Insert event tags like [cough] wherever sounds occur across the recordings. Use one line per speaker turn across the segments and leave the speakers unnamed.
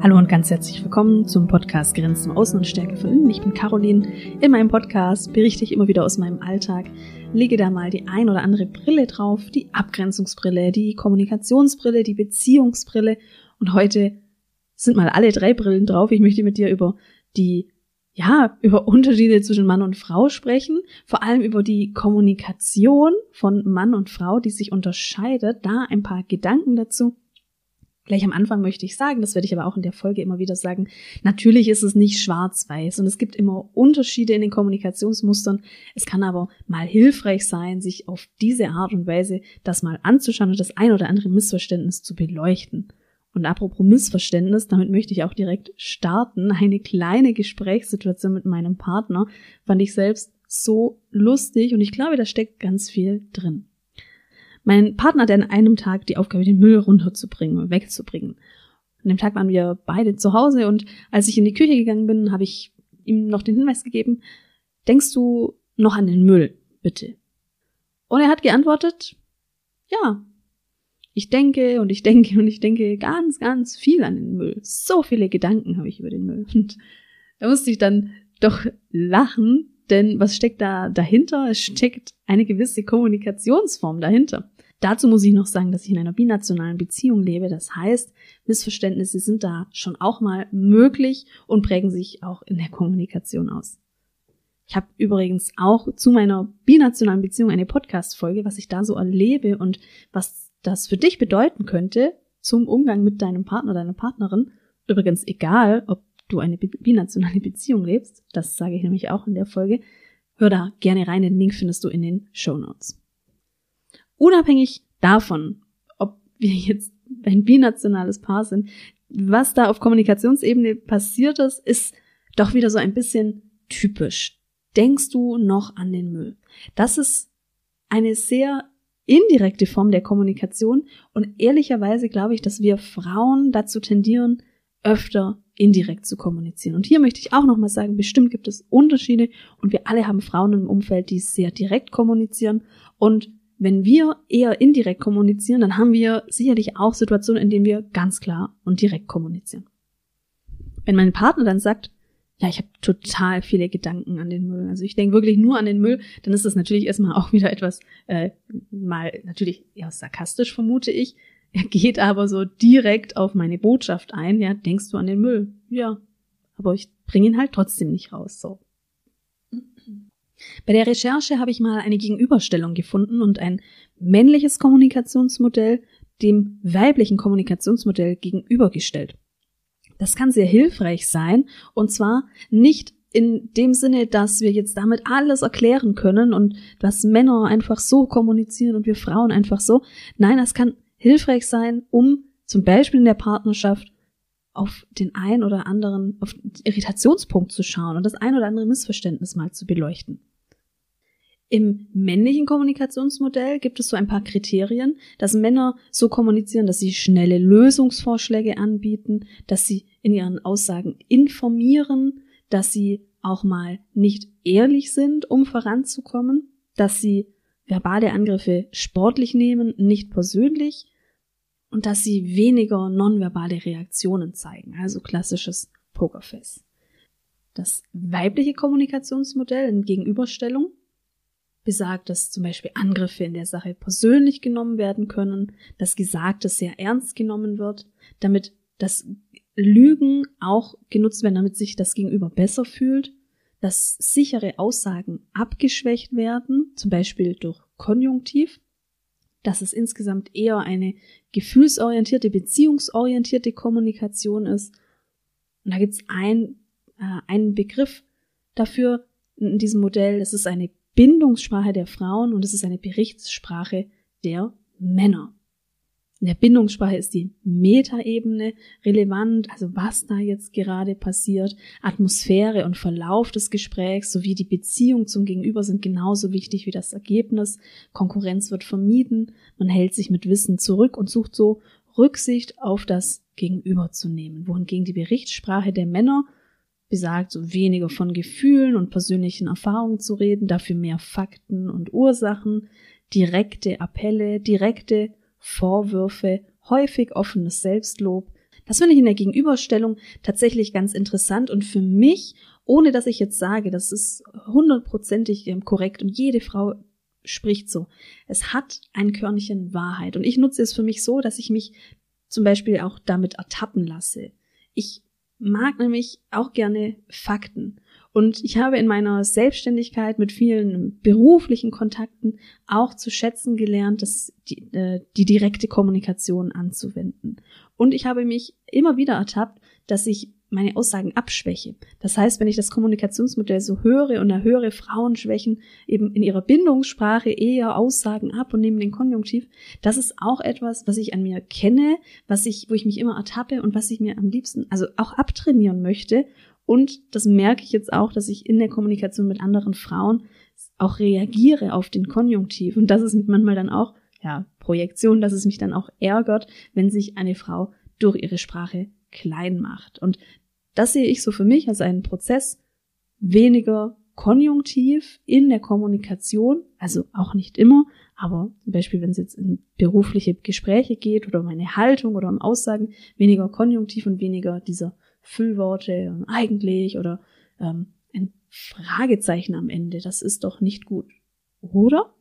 Hallo und ganz herzlich willkommen zum Podcast Grenzen Außen und Stärke von innen. Ich bin Caroline. In meinem Podcast berichte ich immer wieder aus meinem Alltag, lege da mal die ein oder andere Brille drauf, die Abgrenzungsbrille, die Kommunikationsbrille, die Beziehungsbrille und heute sind mal alle drei Brillen drauf. Ich möchte mit dir über die ja, über Unterschiede zwischen Mann und Frau sprechen, vor allem über die Kommunikation von Mann und Frau, die sich unterscheidet, da ein paar Gedanken dazu Gleich am Anfang möchte ich sagen, das werde ich aber auch in der Folge immer wieder sagen, natürlich ist es nicht schwarz-weiß und es gibt immer Unterschiede in den Kommunikationsmustern. Es kann aber mal hilfreich sein, sich auf diese Art und Weise das mal anzuschauen und das ein oder andere Missverständnis zu beleuchten. Und apropos Missverständnis, damit möchte ich auch direkt starten. Eine kleine Gesprächssituation mit meinem Partner fand ich selbst so lustig und ich glaube, da steckt ganz viel drin. Mein Partner hatte an einem Tag die Aufgabe, den Müll runterzubringen, wegzubringen. An dem Tag waren wir beide zu Hause und als ich in die Küche gegangen bin, habe ich ihm noch den Hinweis gegeben, denkst du noch an den Müll, bitte? Und er hat geantwortet, ja. Ich denke und ich denke und ich denke ganz, ganz viel an den Müll. So viele Gedanken habe ich über den Müll. Und da musste ich dann doch lachen, denn was steckt da dahinter? Es steckt eine gewisse Kommunikationsform dahinter. Dazu muss ich noch sagen, dass ich in einer binationalen Beziehung lebe. Das heißt, Missverständnisse sind da schon auch mal möglich und prägen sich auch in der Kommunikation aus. Ich habe übrigens auch zu meiner binationalen Beziehung eine Podcast-Folge, was ich da so erlebe und was das für dich bedeuten könnte zum Umgang mit deinem Partner, deiner Partnerin. Übrigens egal, ob du eine binationale Beziehung lebst, das sage ich nämlich auch in der Folge, hör da gerne rein, den Link findest du in den Show Notes. Unabhängig davon, ob wir jetzt ein binationales Paar sind, was da auf Kommunikationsebene passiert ist, ist doch wieder so ein bisschen typisch. Denkst du noch an den Müll? Das ist eine sehr indirekte Form der Kommunikation und ehrlicherweise glaube ich, dass wir Frauen dazu tendieren, öfter indirekt zu kommunizieren. Und hier möchte ich auch nochmal sagen, bestimmt gibt es Unterschiede und wir alle haben Frauen im Umfeld, die sehr direkt kommunizieren und wenn wir eher indirekt kommunizieren, dann haben wir sicherlich auch Situationen, in denen wir ganz klar und direkt kommunizieren. Wenn mein Partner dann sagt, ja, ich habe total viele Gedanken an den Müll. Also ich denke wirklich nur an den Müll, dann ist das natürlich erstmal auch wieder etwas, äh, mal natürlich eher sarkastisch, vermute ich. Er geht aber so direkt auf meine Botschaft ein, ja, denkst du an den Müll? Ja. Aber ich bringe ihn halt trotzdem nicht raus, so. Bei der Recherche habe ich mal eine Gegenüberstellung gefunden und ein männliches Kommunikationsmodell dem weiblichen Kommunikationsmodell gegenübergestellt. Das kann sehr hilfreich sein und zwar nicht in dem Sinne, dass wir jetzt damit alles erklären können und dass Männer einfach so kommunizieren und wir Frauen einfach so. Nein, das kann hilfreich sein, um zum Beispiel in der Partnerschaft auf den ein oder anderen, auf den Irritationspunkt zu schauen und das ein oder andere Missverständnis mal zu beleuchten. Im männlichen Kommunikationsmodell gibt es so ein paar Kriterien, dass Männer so kommunizieren, dass sie schnelle Lösungsvorschläge anbieten, dass sie in ihren Aussagen informieren, dass sie auch mal nicht ehrlich sind, um voranzukommen, dass sie verbale Angriffe sportlich nehmen, nicht persönlich und dass sie weniger nonverbale Reaktionen zeigen, also klassisches Pokerface. Das weibliche Kommunikationsmodell in Gegenüberstellung besagt, dass zum Beispiel Angriffe in der Sache persönlich genommen werden können, dass Gesagtes sehr ernst genommen wird, damit das Lügen auch genutzt werden, damit sich das Gegenüber besser fühlt, dass sichere Aussagen abgeschwächt werden, zum Beispiel durch Konjunktiv, dass es insgesamt eher eine gefühlsorientierte, beziehungsorientierte Kommunikation ist. Und da gibt es ein, äh, einen Begriff dafür in diesem Modell, das ist eine Bindungssprache der Frauen und es ist eine Berichtssprache der Männer. In der Bindungssprache ist die Metaebene relevant, also was da jetzt gerade passiert. Atmosphäre und Verlauf des Gesprächs sowie die Beziehung zum Gegenüber sind genauso wichtig wie das Ergebnis. Konkurrenz wird vermieden, man hält sich mit Wissen zurück und sucht so Rücksicht auf das Gegenüber zu nehmen. Wohingegen die Berichtssprache der Männer besagt, so weniger von Gefühlen und persönlichen Erfahrungen zu reden, dafür mehr Fakten und Ursachen, direkte Appelle, direkte Vorwürfe, häufig offenes Selbstlob. Das finde ich in der Gegenüberstellung tatsächlich ganz interessant und für mich, ohne dass ich jetzt sage, das ist hundertprozentig ähm, korrekt und jede Frau spricht so. Es hat ein Körnchen Wahrheit und ich nutze es für mich so, dass ich mich zum Beispiel auch damit ertappen lasse. Ich mag nämlich auch gerne Fakten. Und ich habe in meiner Selbstständigkeit mit vielen beruflichen Kontakten auch zu schätzen gelernt, dass die, äh, die direkte Kommunikation anzuwenden. Und ich habe mich immer wieder ertappt, dass ich meine Aussagen abschwäche. Das heißt, wenn ich das Kommunikationsmodell so höre und da höre Frauen schwächen eben in ihrer Bindungssprache eher Aussagen ab und nehmen den Konjunktiv, das ist auch etwas, was ich an mir kenne, was ich, wo ich mich immer ertappe und was ich mir am liebsten, also auch abtrainieren möchte. Und das merke ich jetzt auch, dass ich in der Kommunikation mit anderen Frauen auch reagiere auf den Konjunktiv. Und das ist manchmal dann auch, ja, Projektion, dass es mich dann auch ärgert, wenn sich eine Frau durch ihre Sprache klein macht. Und das sehe ich so für mich als einen Prozess weniger konjunktiv in der Kommunikation, also auch nicht immer, aber zum Beispiel, wenn es jetzt in berufliche Gespräche geht oder um eine Haltung oder um Aussagen, weniger konjunktiv und weniger dieser Füllworte eigentlich oder ähm, ein Fragezeichen am Ende. Das ist doch nicht gut, oder?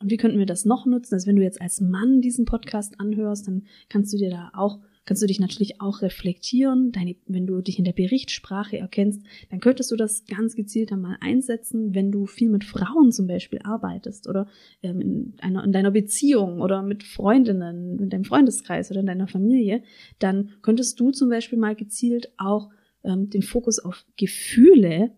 Und wie könnten wir das noch nutzen? Also wenn du jetzt als Mann diesen Podcast anhörst, dann kannst du dir da auch kannst du dich natürlich auch reflektieren. Deine, wenn du dich in der Berichtssprache erkennst, dann könntest du das ganz gezielt einmal einsetzen, wenn du viel mit Frauen zum Beispiel arbeitest oder ähm, in, einer, in deiner Beziehung oder mit Freundinnen, in deinem Freundeskreis oder in deiner Familie, dann könntest du zum Beispiel mal gezielt auch ähm, den Fokus auf Gefühle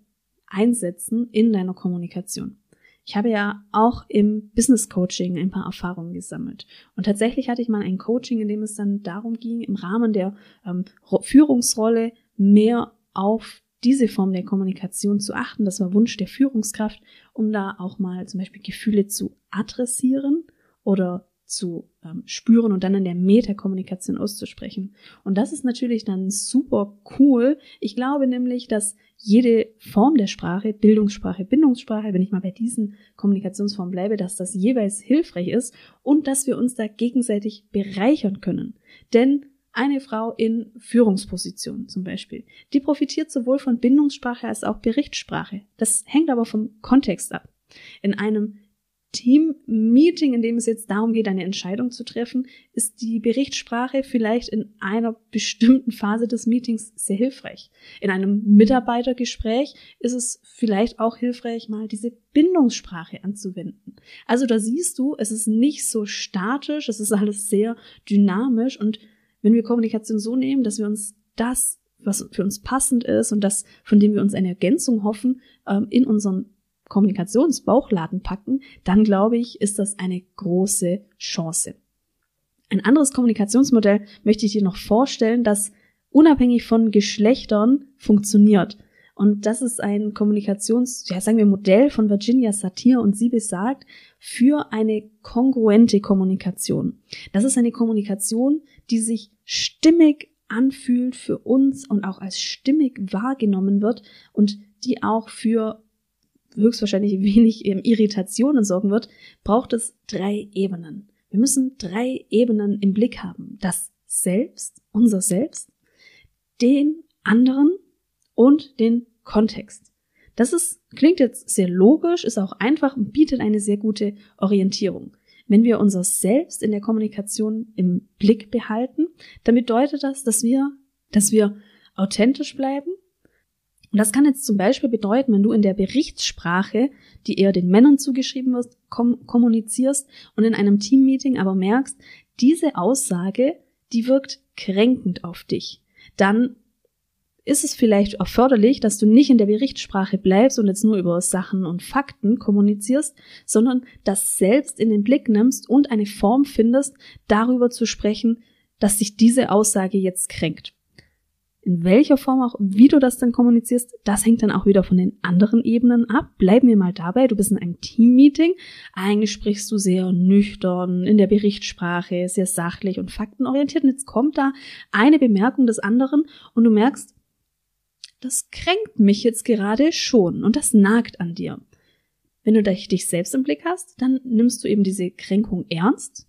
einsetzen in deiner Kommunikation. Ich habe ja auch im Business Coaching ein paar Erfahrungen gesammelt. Und tatsächlich hatte ich mal ein Coaching, in dem es dann darum ging, im Rahmen der ähm, Führungsrolle mehr auf diese Form der Kommunikation zu achten. Das war Wunsch der Führungskraft, um da auch mal zum Beispiel Gefühle zu adressieren oder zu ähm, spüren und dann in der Metakommunikation auszusprechen. Und das ist natürlich dann super cool. Ich glaube nämlich, dass jede Form der Sprache, Bildungssprache, Bindungssprache, wenn ich mal bei diesen Kommunikationsformen bleibe, dass das jeweils hilfreich ist und dass wir uns da gegenseitig bereichern können. Denn eine Frau in Führungsposition zum Beispiel, die profitiert sowohl von Bindungssprache als auch Berichtssprache. Das hängt aber vom Kontext ab. In einem Team-Meeting, in dem es jetzt darum geht, eine Entscheidung zu treffen, ist die Berichtssprache vielleicht in einer bestimmten Phase des Meetings sehr hilfreich. In einem Mitarbeitergespräch ist es vielleicht auch hilfreich, mal diese Bindungssprache anzuwenden. Also da siehst du, es ist nicht so statisch, es ist alles sehr dynamisch und wenn wir Kommunikation so nehmen, dass wir uns das, was für uns passend ist und das, von dem wir uns eine Ergänzung hoffen, ähm, in unseren Kommunikationsbauchladen packen, dann glaube ich, ist das eine große Chance. Ein anderes Kommunikationsmodell möchte ich dir noch vorstellen, das unabhängig von Geschlechtern funktioniert. Und das ist ein Kommunikations, ja, sagen wir Modell von Virginia Satir und sie besagt für eine kongruente Kommunikation. Das ist eine Kommunikation, die sich stimmig anfühlt für uns und auch als stimmig wahrgenommen wird und die auch für höchstwahrscheinlich wenig Irritationen sorgen wird, braucht es drei Ebenen. Wir müssen drei Ebenen im Blick haben. Das Selbst, unser Selbst, den anderen und den Kontext. Das ist, klingt jetzt sehr logisch, ist auch einfach und bietet eine sehr gute Orientierung. Wenn wir unser Selbst in der Kommunikation im Blick behalten, dann bedeutet das, dass wir, dass wir authentisch bleiben, und das kann jetzt zum Beispiel bedeuten, wenn du in der Berichtssprache, die eher den Männern zugeschrieben wird, kom kommunizierst und in einem Teammeeting aber merkst, diese Aussage, die wirkt kränkend auf dich, dann ist es vielleicht erforderlich, dass du nicht in der Berichtssprache bleibst und jetzt nur über Sachen und Fakten kommunizierst, sondern das selbst in den Blick nimmst und eine Form findest, darüber zu sprechen, dass dich diese Aussage jetzt kränkt. In welcher Form auch, wie du das dann kommunizierst, das hängt dann auch wieder von den anderen Ebenen ab. Bleiben wir mal dabei, du bist in einem Teammeeting. Eigentlich sprichst du sehr nüchtern, in der Berichtssprache, sehr sachlich und faktenorientiert. Und jetzt kommt da eine Bemerkung des anderen und du merkst, das kränkt mich jetzt gerade schon und das nagt an dir. Wenn du dich selbst im Blick hast, dann nimmst du eben diese Kränkung ernst.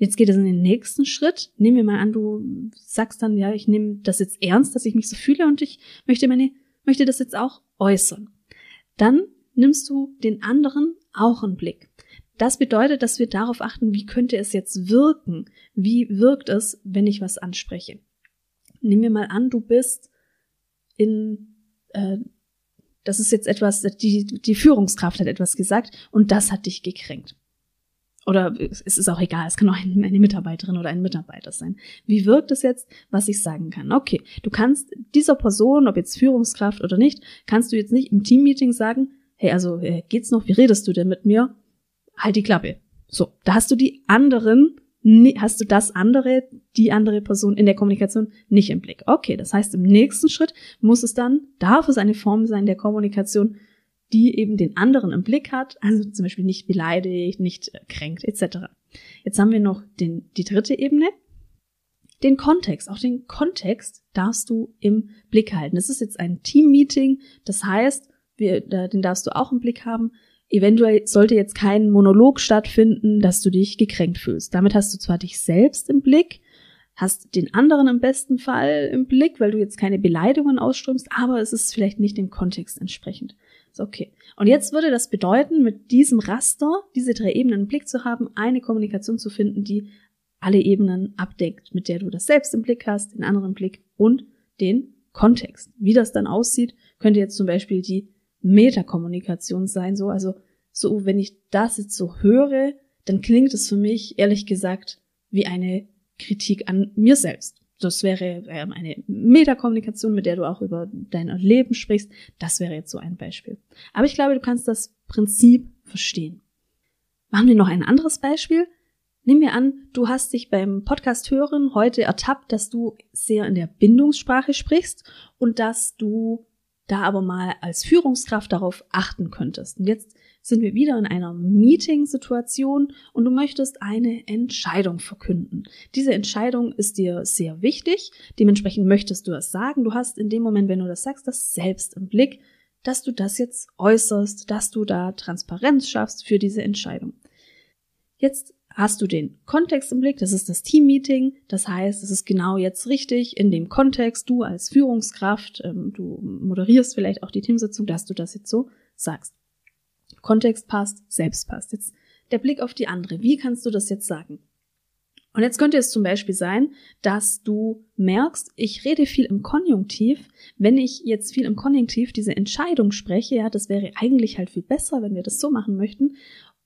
Jetzt geht es in den nächsten Schritt. Nehmen wir mal an, du sagst dann, ja, ich nehme das jetzt ernst, dass ich mich so fühle und ich möchte meine, möchte das jetzt auch äußern. Dann nimmst du den anderen auch einen Blick. Das bedeutet, dass wir darauf achten, wie könnte es jetzt wirken? Wie wirkt es, wenn ich was anspreche? Nehmen wir mal an, du bist in äh, das ist jetzt etwas, die, die Führungskraft hat etwas gesagt und das hat dich gekränkt. Oder es ist auch egal, es kann auch eine Mitarbeiterin oder ein Mitarbeiter sein. Wie wirkt es jetzt, was ich sagen kann? Okay, du kannst dieser Person, ob jetzt Führungskraft oder nicht, kannst du jetzt nicht im Teammeeting sagen, hey, also äh, geht's noch, wie redest du denn mit mir? Halt die Klappe. So, da hast du die anderen hast du das andere, die andere Person in der Kommunikation nicht im Blick. Okay, das heißt, im nächsten Schritt muss es dann, darf es eine Form sein der Kommunikation, die eben den anderen im Blick hat, also zum Beispiel nicht beleidigt, nicht kränkt, etc. Jetzt haben wir noch den, die dritte Ebene, den Kontext. Auch den Kontext darfst du im Blick halten. Das ist jetzt ein Team-Meeting, das heißt, wir, den darfst du auch im Blick haben. Eventuell sollte jetzt kein Monolog stattfinden, dass du dich gekränkt fühlst. Damit hast du zwar dich selbst im Blick, hast den anderen im besten Fall im Blick, weil du jetzt keine Beleidigungen ausströmst, aber es ist vielleicht nicht dem Kontext entsprechend. Ist okay. Und jetzt würde das bedeuten, mit diesem Raster diese drei Ebenen im Blick zu haben, eine Kommunikation zu finden, die alle Ebenen abdeckt, mit der du das selbst im Blick hast, den anderen Blick und den Kontext. Wie das dann aussieht, könnte jetzt zum Beispiel die Metakommunikation sein, so, also, so, wenn ich das jetzt so höre, dann klingt es für mich, ehrlich gesagt, wie eine Kritik an mir selbst. Das wäre ähm, eine Metakommunikation, mit der du auch über dein Leben sprichst. Das wäre jetzt so ein Beispiel. Aber ich glaube, du kannst das Prinzip verstehen. Machen wir noch ein anderes Beispiel. Nehmen wir an, du hast dich beim Podcast hören heute ertappt, dass du sehr in der Bindungssprache sprichst und dass du da aber mal als Führungskraft darauf achten könntest. Und jetzt sind wir wieder in einer Meeting-Situation und du möchtest eine Entscheidung verkünden. Diese Entscheidung ist dir sehr wichtig, dementsprechend möchtest du es sagen. Du hast in dem Moment, wenn du das sagst, das selbst im Blick, dass du das jetzt äußerst, dass du da Transparenz schaffst für diese Entscheidung. Jetzt hast du den Kontext im Blick, das ist das Teammeeting, das heißt, es ist genau jetzt richtig in dem Kontext, du als Führungskraft, ähm, du moderierst vielleicht auch die Teamsitzung, dass du das jetzt so sagst. Kontext passt, selbst passt. Jetzt der Blick auf die andere, wie kannst du das jetzt sagen? Und jetzt könnte es zum Beispiel sein, dass du merkst, ich rede viel im Konjunktiv. Wenn ich jetzt viel im Konjunktiv diese Entscheidung spreche, ja, das wäre eigentlich halt viel besser, wenn wir das so machen möchten.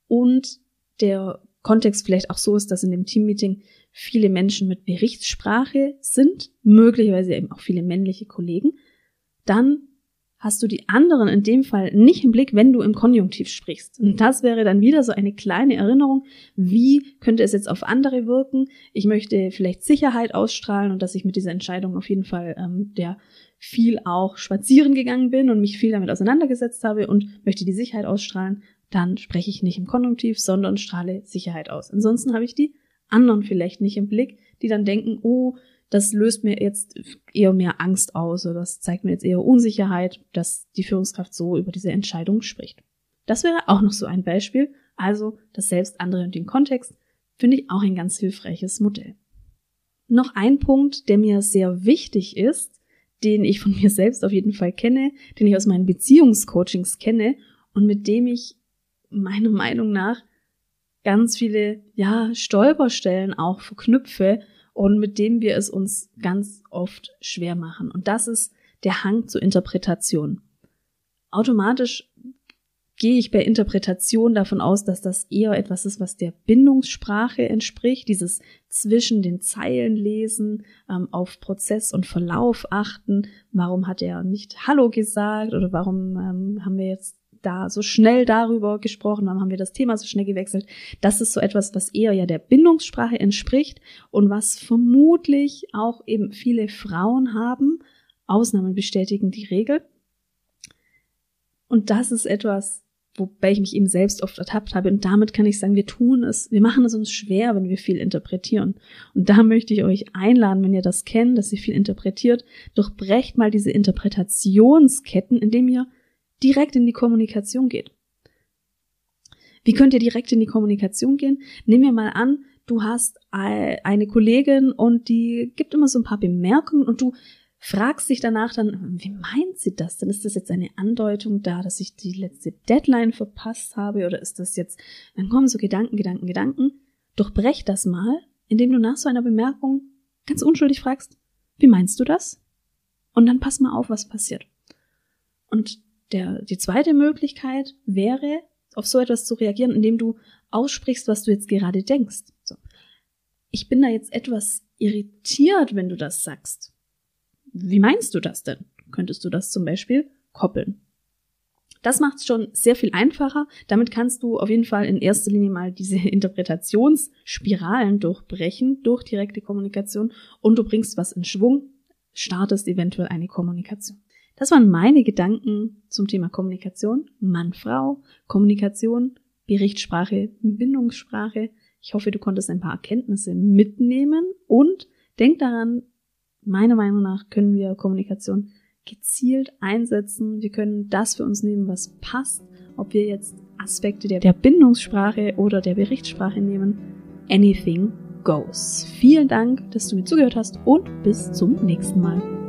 Und der Kontext vielleicht auch so ist, dass in dem Teammeeting viele Menschen mit Berichtssprache sind, möglicherweise eben auch viele männliche Kollegen, dann hast du die anderen in dem Fall nicht im Blick, wenn du im Konjunktiv sprichst. Und das wäre dann wieder so eine kleine Erinnerung, wie könnte es jetzt auf andere wirken. Ich möchte vielleicht Sicherheit ausstrahlen und dass ich mit dieser Entscheidung auf jeden Fall ähm, der viel auch spazieren gegangen bin und mich viel damit auseinandergesetzt habe und möchte die Sicherheit ausstrahlen dann spreche ich nicht im Konjunktiv, sondern strahle Sicherheit aus. Ansonsten habe ich die anderen vielleicht nicht im Blick, die dann denken, oh, das löst mir jetzt eher mehr Angst aus oder das zeigt mir jetzt eher Unsicherheit, dass die Führungskraft so über diese Entscheidung spricht. Das wäre auch noch so ein Beispiel. Also das Selbst, andere und den Kontext finde ich auch ein ganz hilfreiches Modell. Noch ein Punkt, der mir sehr wichtig ist, den ich von [laughs] mir selbst auf jeden Fall kenne, den ich aus meinen Beziehungscoachings kenne und mit dem ich meiner Meinung nach ganz viele, ja, Stolperstellen auch verknüpfe und mit denen wir es uns ganz oft schwer machen. Und das ist der Hang zur Interpretation. Automatisch gehe ich bei Interpretation davon aus, dass das eher etwas ist, was der Bindungssprache entspricht, dieses zwischen den Zeilen lesen, ähm, auf Prozess und Verlauf achten. Warum hat er nicht Hallo gesagt oder warum ähm, haben wir jetzt da so schnell darüber gesprochen, dann haben wir das Thema so schnell gewechselt. Das ist so etwas, was eher ja der Bindungssprache entspricht und was vermutlich auch eben viele Frauen haben. Ausnahmen bestätigen die Regel. Und das ist etwas, wobei ich mich eben selbst oft ertappt habe. Und damit kann ich sagen, wir tun es, wir machen es uns schwer, wenn wir viel interpretieren. Und da möchte ich euch einladen, wenn ihr das kennt, dass ihr viel interpretiert, durchbrecht mal diese Interpretationsketten, indem ihr direkt in die Kommunikation geht. Wie könnt ihr direkt in die Kommunikation gehen? Nehmen wir mal an, du hast eine Kollegin und die gibt immer so ein paar Bemerkungen und du fragst dich danach dann, wie meint sie das? Denn ist das jetzt eine Andeutung da, dass ich die letzte Deadline verpasst habe oder ist das jetzt, dann kommen so Gedanken, Gedanken, Gedanken. Durchbrech das mal, indem du nach so einer Bemerkung ganz unschuldig fragst, wie meinst du das? Und dann pass mal auf, was passiert. Und der, die zweite Möglichkeit wäre, auf so etwas zu reagieren, indem du aussprichst, was du jetzt gerade denkst. So. Ich bin da jetzt etwas irritiert, wenn du das sagst. Wie meinst du das denn? Könntest du das zum Beispiel koppeln? Das macht es schon sehr viel einfacher. Damit kannst du auf jeden Fall in erster Linie mal diese [laughs] Interpretationsspiralen durchbrechen durch direkte Kommunikation und du bringst was in Schwung, startest eventuell eine Kommunikation. Das waren meine Gedanken zum Thema Kommunikation, Mann-Frau, Kommunikation, Berichtsprache, Bindungssprache. Ich hoffe, du konntest ein paar Erkenntnisse mitnehmen und denk daran, meiner Meinung nach können wir Kommunikation gezielt einsetzen. Wir können das für uns nehmen, was passt. Ob wir jetzt Aspekte der, der Bindungssprache oder der Berichtssprache nehmen. Anything goes. Vielen Dank, dass du mir zugehört hast und bis zum nächsten Mal.